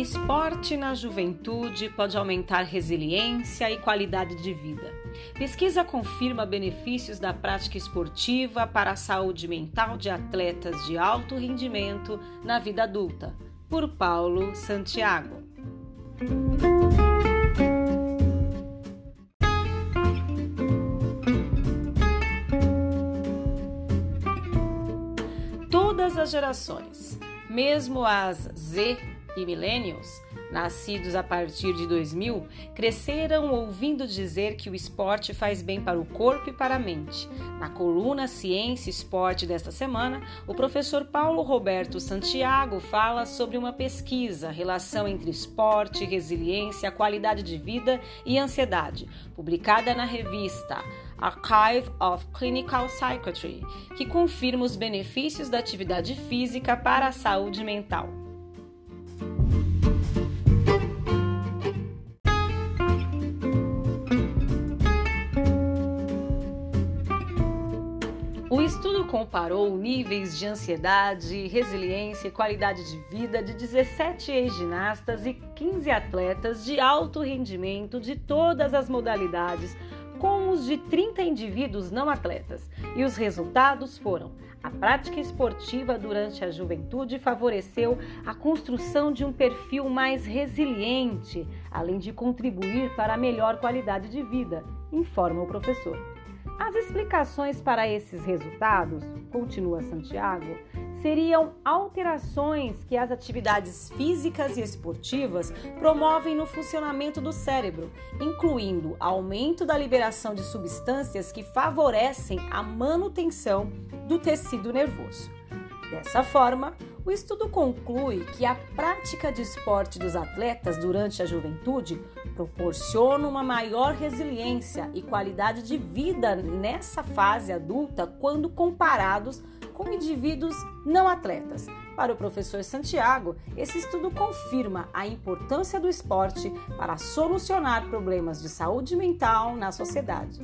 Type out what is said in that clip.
Esporte na juventude pode aumentar resiliência e qualidade de vida. Pesquisa confirma benefícios da prática esportiva para a saúde mental de atletas de alto rendimento na vida adulta. Por Paulo Santiago. Todas as gerações, mesmo as Z e millennials, nascidos a partir de 2000, cresceram ouvindo dizer que o esporte faz bem para o corpo e para a mente. Na coluna Ciência e Esporte desta semana, o professor Paulo Roberto Santiago fala sobre uma pesquisa, relação entre esporte, resiliência, qualidade de vida e ansiedade, publicada na revista Archive of Clinical Psychiatry, que confirma os benefícios da atividade física para a saúde mental. Comparou níveis de ansiedade, resiliência e qualidade de vida de 17 ex-ginastas e 15 atletas de alto rendimento de todas as modalidades com os de 30 indivíduos não atletas. E os resultados foram: a prática esportiva durante a juventude favoreceu a construção de um perfil mais resiliente, além de contribuir para a melhor qualidade de vida, informa o professor. As explicações para esses resultados, continua Santiago, seriam alterações que as atividades físicas e esportivas promovem no funcionamento do cérebro, incluindo aumento da liberação de substâncias que favorecem a manutenção do tecido nervoso. Dessa forma, o estudo conclui que a prática de esporte dos atletas durante a juventude proporciona uma maior resiliência e qualidade de vida nessa fase adulta quando comparados com indivíduos não atletas. Para o professor Santiago, esse estudo confirma a importância do esporte para solucionar problemas de saúde mental na sociedade.